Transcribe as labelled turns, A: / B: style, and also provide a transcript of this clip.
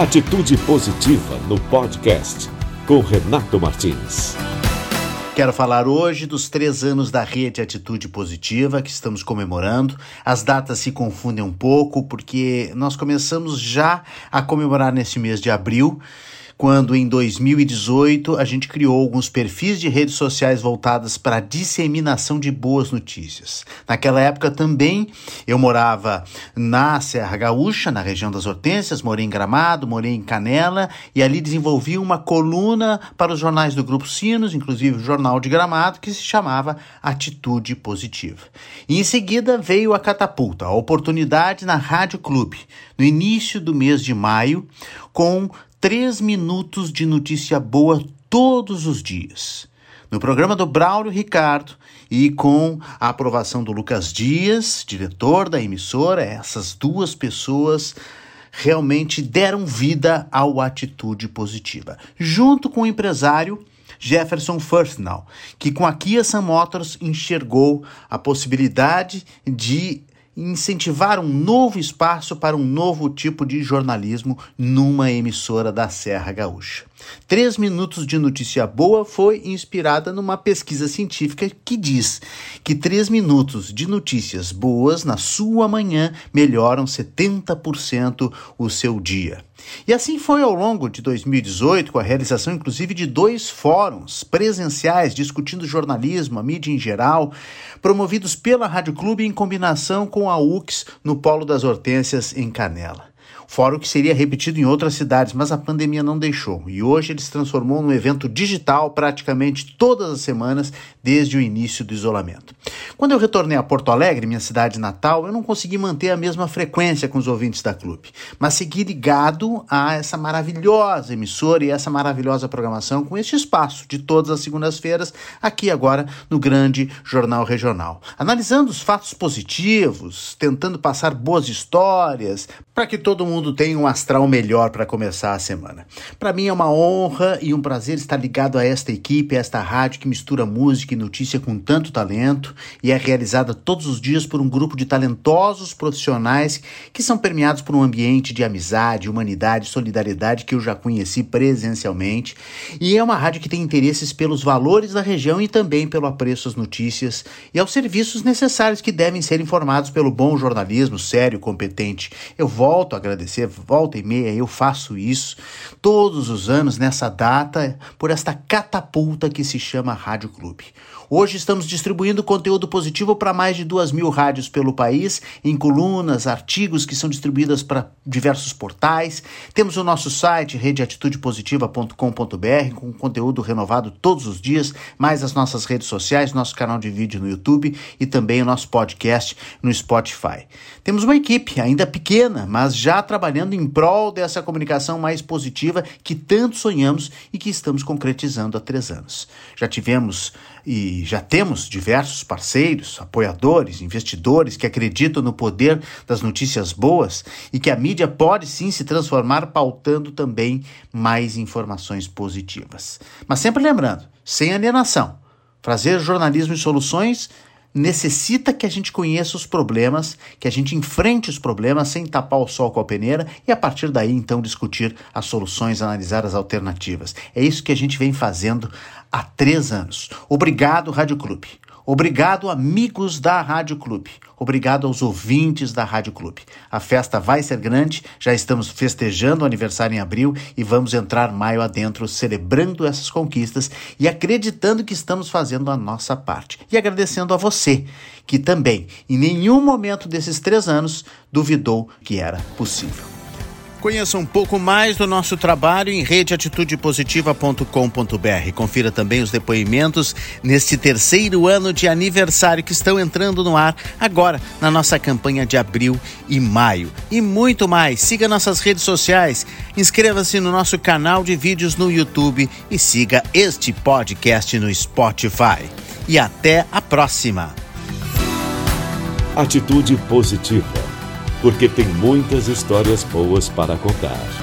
A: Atitude Positiva no podcast com Renato Martins.
B: Quero falar hoje dos três anos da Rede Atitude Positiva que estamos comemorando. As datas se confundem um pouco porque nós começamos já a comemorar nesse mês de abril quando em 2018 a gente criou alguns perfis de redes sociais voltadas para a disseminação de boas notícias. Naquela época também eu morava na Serra Gaúcha, na região das Hortênsias, morei em Gramado, morei em Canela e ali desenvolvi uma coluna para os jornais do Grupo Sinos, inclusive o Jornal de Gramado, que se chamava Atitude Positiva. E em seguida veio a catapulta, a oportunidade na Rádio Clube, no início do mês de maio, com três minutos de notícia boa todos os dias. No programa do Braulio Ricardo e com a aprovação do Lucas Dias, diretor da emissora, essas duas pessoas realmente deram vida ao Atitude Positiva, junto com o empresário Jefferson Firstnall, que com a Kia Sun Motors enxergou a possibilidade de incentivar um novo espaço para um novo tipo de jornalismo numa emissora da Serra Gaúcha. Três minutos de notícia boa foi inspirada numa pesquisa científica que diz que três minutos de notícias boas na sua manhã melhoram 70% o seu dia. E assim foi ao longo de 2018, com a realização inclusive de dois fóruns presenciais discutindo jornalismo, a mídia em geral, promovidos pela Rádio Clube em combinação com a UX no Polo das Hortênsias em Canela. Fórum que seria repetido em outras cidades, mas a pandemia não deixou. E hoje ele se transformou num evento digital praticamente todas as semanas desde o início do isolamento. Quando eu retornei a Porto Alegre, minha cidade natal, eu não consegui manter a mesma frequência com os ouvintes da clube, mas segui ligado a essa maravilhosa emissora e essa maravilhosa programação com este espaço de todas as segundas-feiras, aqui agora no grande Jornal Regional. Analisando os fatos positivos, tentando passar boas histórias, para que todo mundo tenha um astral melhor para começar a semana. Para mim é uma honra e um prazer estar ligado a esta equipe, a esta rádio que mistura música e notícia com tanto talento e é realizada todos os dias por um grupo de talentosos profissionais que são permeados por um ambiente de amizade, humanidade, solidariedade que eu já conheci presencialmente. E é uma rádio que tem interesses pelos valores da região e também pelo apreço às notícias e aos serviços necessários que devem ser informados pelo bom jornalismo sério, competente. Eu volto a agradecer, volta e meia, eu faço isso todos os anos nessa data por esta catapulta que se chama Rádio Clube. Hoje estamos distribuindo conteúdo positivo para mais de duas mil rádios pelo país, em colunas, artigos que são distribuídos para diversos portais. Temos o nosso site, redeatitudepositiva.com.br, com conteúdo renovado todos os dias, mais as nossas redes sociais, nosso canal de vídeo no YouTube e também o nosso podcast no Spotify. Temos uma equipe ainda pequena, mas já trabalhando em prol dessa comunicação mais positiva que tanto sonhamos e que estamos concretizando há três anos. Já tivemos e já temos diversos parceiros, apoiadores, investidores que acreditam no poder das notícias boas e que a mídia pode sim se transformar pautando também mais informações positivas. Mas sempre lembrando, sem alienação, fazer jornalismo e soluções necessita que a gente conheça os problemas, que a gente enfrente os problemas sem tapar o sol com a peneira e a partir daí então discutir as soluções, analisar as alternativas. É isso que a gente vem fazendo há três anos. Obrigado, Rádio Clube. Obrigado, amigos da Rádio Clube. Obrigado aos ouvintes da Rádio Clube. A festa vai ser grande, já estamos festejando o aniversário em abril e vamos entrar maio adentro celebrando essas conquistas e acreditando que estamos fazendo a nossa parte. E agradecendo a você, que também, em nenhum momento desses três anos, duvidou que era possível. Conheça um pouco mais do nosso trabalho em redeatitudepositiva.com.br. Confira também os depoimentos neste terceiro ano de aniversário que estão entrando no ar agora na nossa campanha de abril e maio. E muito mais. Siga nossas redes sociais, inscreva-se no nosso canal de vídeos no YouTube e siga este podcast no Spotify. E até a próxima.
A: Atitude positiva porque tem muitas histórias boas para contar.